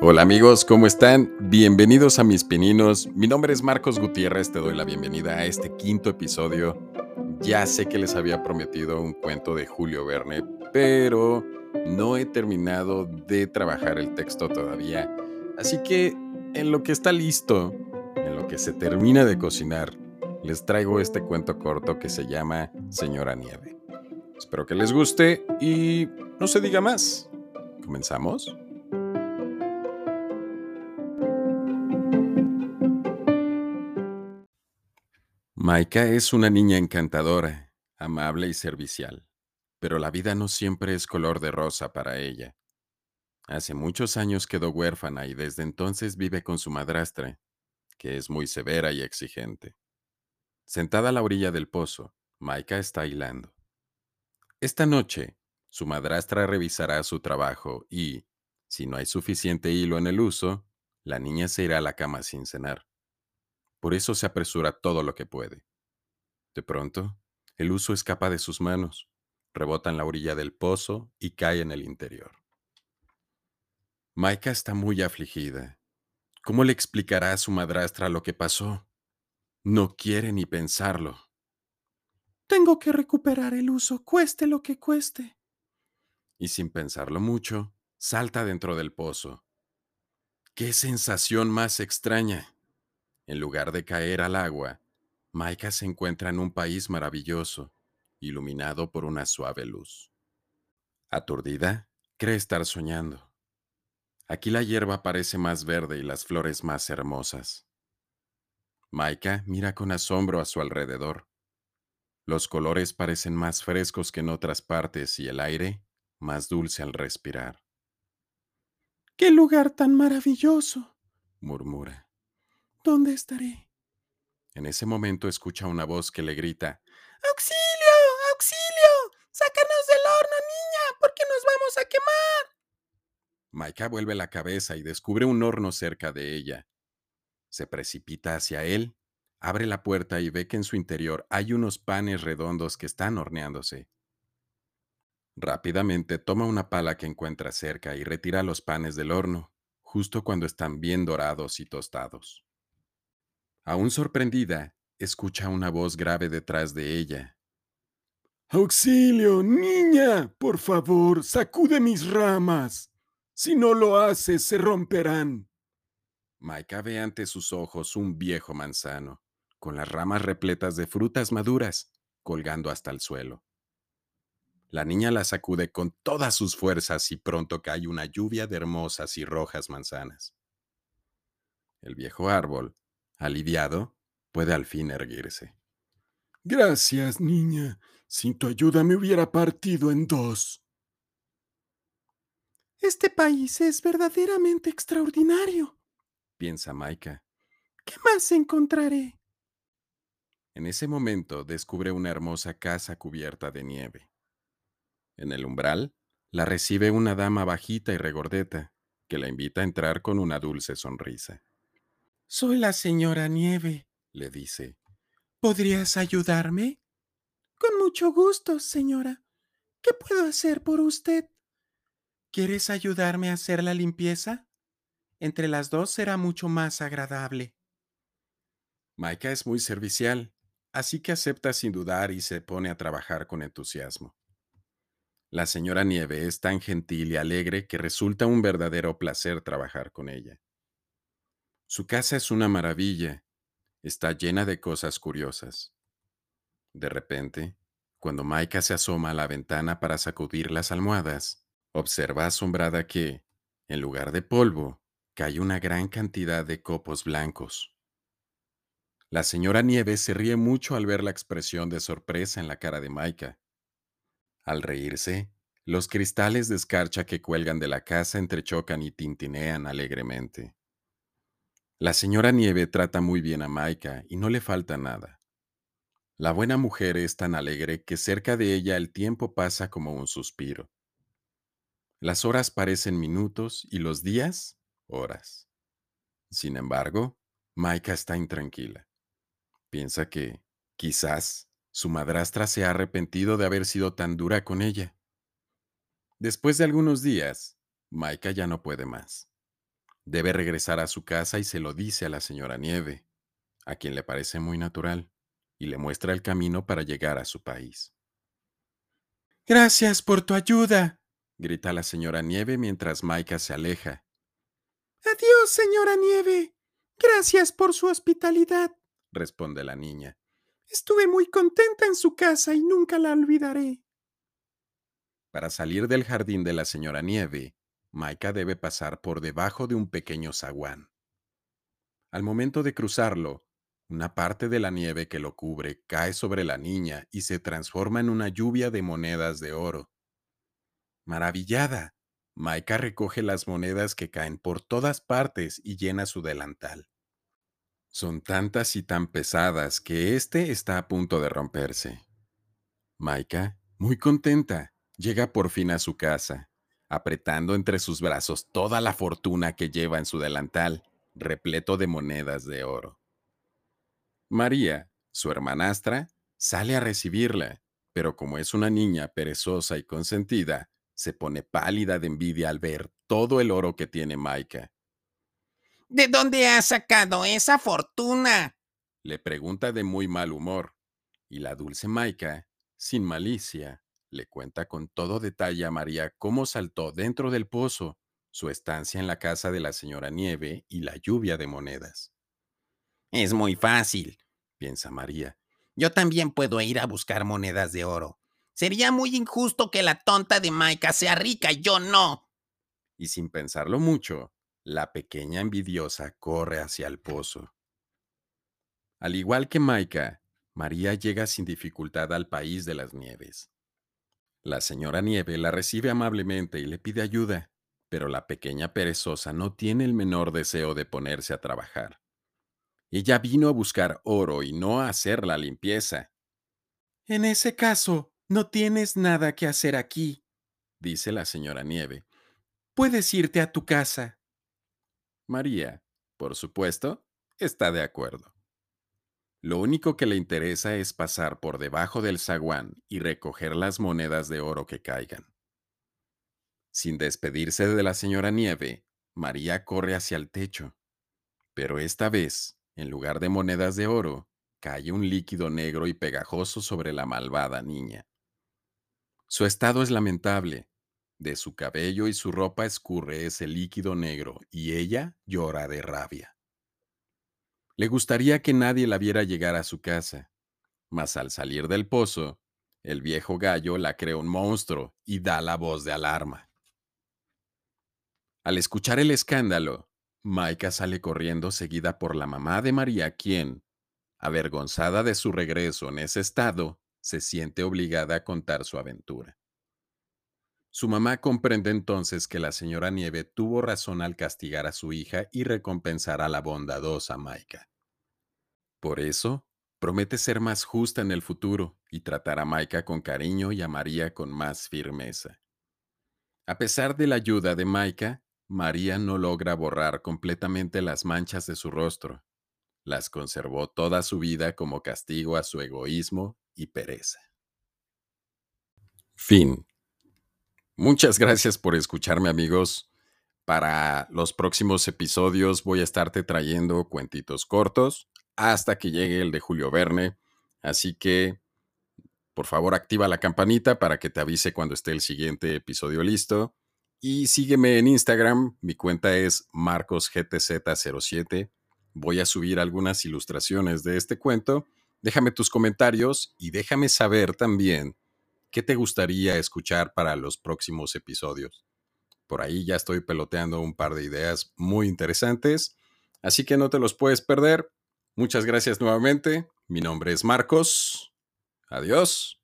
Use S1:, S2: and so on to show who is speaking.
S1: Hola amigos, ¿cómo están? Bienvenidos a mis pininos. Mi nombre es Marcos Gutiérrez, te doy la bienvenida a este quinto episodio. Ya sé que les había prometido un cuento de Julio Verne, pero no he terminado de trabajar el texto todavía. Así que en lo que está listo, en lo que se termina de cocinar, les traigo este cuento corto que se llama Señora Nieve. Espero que les guste y no se diga más. ¿Comenzamos? Maika es una niña encantadora, amable y servicial, pero la vida no siempre es color de rosa para ella. Hace muchos años quedó huérfana y desde entonces vive con su madrastra, que es muy severa y exigente. Sentada a la orilla del pozo, Maika está hilando. Esta noche, su madrastra revisará su trabajo y, si no hay suficiente hilo en el uso, la niña se irá a la cama sin cenar. Por eso se apresura todo lo que puede. De pronto, el uso escapa de sus manos, rebota en la orilla del pozo y cae en el interior. Maika está muy afligida. ¿Cómo le explicará a su madrastra lo que pasó? No quiere ni pensarlo.
S2: Tengo que recuperar el uso, cueste lo que cueste.
S1: Y sin pensarlo mucho, salta dentro del pozo. ¡Qué sensación más extraña! En lugar de caer al agua, Maika se encuentra en un país maravilloso, iluminado por una suave luz. Aturdida, cree estar soñando. Aquí la hierba parece más verde y las flores más hermosas. Maika mira con asombro a su alrededor. Los colores parecen más frescos que en otras partes y el aire más dulce al respirar.
S2: ¡Qué lugar tan maravilloso!
S1: murmura.
S2: ¿Dónde estaré?
S1: En ese momento escucha una voz que le grita,
S2: ¡Auxilio! ¡Auxilio! ¡Sácanos del horno, niña! porque nos vamos a quemar!
S1: Maika vuelve la cabeza y descubre un horno cerca de ella. Se precipita hacia él, abre la puerta y ve que en su interior hay unos panes redondos que están horneándose. Rápidamente toma una pala que encuentra cerca y retira los panes del horno, justo cuando están bien dorados y tostados. Aún sorprendida, escucha una voz grave detrás de ella.
S3: Auxilio, niña, por favor, sacude mis ramas. Si no lo haces, se romperán.
S1: Maika ve ante sus ojos un viejo manzano, con las ramas repletas de frutas maduras, colgando hasta el suelo. La niña la sacude con todas sus fuerzas y pronto cae una lluvia de hermosas y rojas manzanas. El viejo árbol, Aliviado, puede al fin erguirse.
S3: Gracias, niña. Sin tu ayuda me hubiera partido en dos.
S2: Este país es verdaderamente extraordinario,
S1: piensa Maika.
S2: ¿Qué más encontraré?
S1: En ese momento descubre una hermosa casa cubierta de nieve. En el umbral la recibe una dama bajita y regordeta, que la invita a entrar con una dulce sonrisa.
S2: Soy la señora Nieve, le dice. ¿Podrías ayudarme? Con mucho gusto, señora. ¿Qué puedo hacer por usted? ¿Quieres ayudarme a hacer la limpieza? Entre las dos será mucho más agradable.
S1: Maika es muy servicial, así que acepta sin dudar y se pone a trabajar con entusiasmo. La señora Nieve es tan gentil y alegre que resulta un verdadero placer trabajar con ella. Su casa es una maravilla. Está llena de cosas curiosas. De repente, cuando Maika se asoma a la ventana para sacudir las almohadas, observa asombrada que, en lugar de polvo, cae una gran cantidad de copos blancos. La señora Nieves se ríe mucho al ver la expresión de sorpresa en la cara de Maika. Al reírse, los cristales de escarcha que cuelgan de la casa entrechocan y tintinean alegremente. La señora Nieve trata muy bien a Maika y no le falta nada. La buena mujer es tan alegre que cerca de ella el tiempo pasa como un suspiro. Las horas parecen minutos y los días horas. Sin embargo, Maika está intranquila. Piensa que, quizás, Su madrastra se ha arrepentido de haber sido tan dura con ella. Después de algunos días, Maika ya no puede más. Debe regresar a su casa y se lo dice a la señora Nieve, a quien le parece muy natural, y le muestra el camino para llegar a su país.
S2: Gracias por tu ayuda,
S1: grita la señora Nieve mientras Maika se aleja.
S2: Adiós, señora Nieve. Gracias por su hospitalidad,
S1: responde la niña.
S2: Estuve muy contenta en su casa y nunca la olvidaré.
S1: Para salir del jardín de la señora Nieve, Maika debe pasar por debajo de un pequeño zaguán. Al momento de cruzarlo, una parte de la nieve que lo cubre cae sobre la niña y se transforma en una lluvia de monedas de oro. Maravillada, Maika recoge las monedas que caen por todas partes y llena su delantal. Son tantas y tan pesadas que éste está a punto de romperse. Maika, muy contenta, llega por fin a su casa, apretando entre sus brazos toda la fortuna que lleva en su delantal, repleto de monedas de oro. María, su hermanastra, sale a recibirla, pero como es una niña perezosa y consentida, se pone pálida de envidia al ver todo el oro que tiene Maika.
S4: ¿De dónde has sacado esa fortuna?
S1: Le pregunta de muy mal humor, y la dulce Maika, sin malicia, le cuenta con todo detalle a María cómo saltó dentro del pozo, su estancia en la casa de la señora Nieve y la lluvia de monedas.
S4: Es muy fácil, piensa María. Yo también puedo ir a buscar monedas de oro. Sería muy injusto que la tonta de Maika sea rica y yo no.
S1: Y sin pensarlo mucho, la pequeña envidiosa corre hacia el pozo. Al igual que Maika, María llega sin dificultad al país de las nieves. La señora Nieve la recibe amablemente y le pide ayuda, pero la pequeña perezosa no tiene el menor deseo de ponerse a trabajar. Ella vino a buscar oro y no a hacer la limpieza.
S2: En ese caso, no tienes nada que hacer aquí,
S1: dice la señora Nieve.
S2: Puedes irte a tu casa.
S1: María, por supuesto, está de acuerdo. Lo único que le interesa es pasar por debajo del zaguán y recoger las monedas de oro que caigan. Sin despedirse de la señora Nieve, María corre hacia el techo. Pero esta vez, en lugar de monedas de oro, cae un líquido negro y pegajoso sobre la malvada niña. Su estado es lamentable. De su cabello y su ropa escurre ese líquido negro y ella llora de rabia. Le gustaría que nadie la viera llegar a su casa, mas al salir del pozo, el viejo gallo la cree un monstruo y da la voz de alarma. Al escuchar el escándalo, Maika sale corriendo seguida por la mamá de María, quien, avergonzada de su regreso en ese estado, se siente obligada a contar su aventura. Su mamá comprende entonces que la señora Nieve tuvo razón al castigar a su hija y recompensar a la bondadosa Maika. Por eso, promete ser más justa en el futuro y tratar a Maika con cariño y a María con más firmeza. A pesar de la ayuda de Maika, María no logra borrar completamente las manchas de su rostro. Las conservó toda su vida como castigo a su egoísmo y pereza. Fin. Muchas gracias por escucharme amigos. Para los próximos episodios voy a estarte trayendo cuentitos cortos hasta que llegue el de Julio Verne. Así que, por favor, activa la campanita para que te avise cuando esté el siguiente episodio listo. Y sígueme en Instagram, mi cuenta es marcosgtz07. Voy a subir algunas ilustraciones de este cuento Déjame tus comentarios y déjame saber también qué te gustaría escuchar para los próximos episodios. Por ahí ya estoy peloteando un par de ideas muy interesantes, así que no te los puedes perder. Muchas gracias nuevamente. Mi nombre es Marcos. Adiós.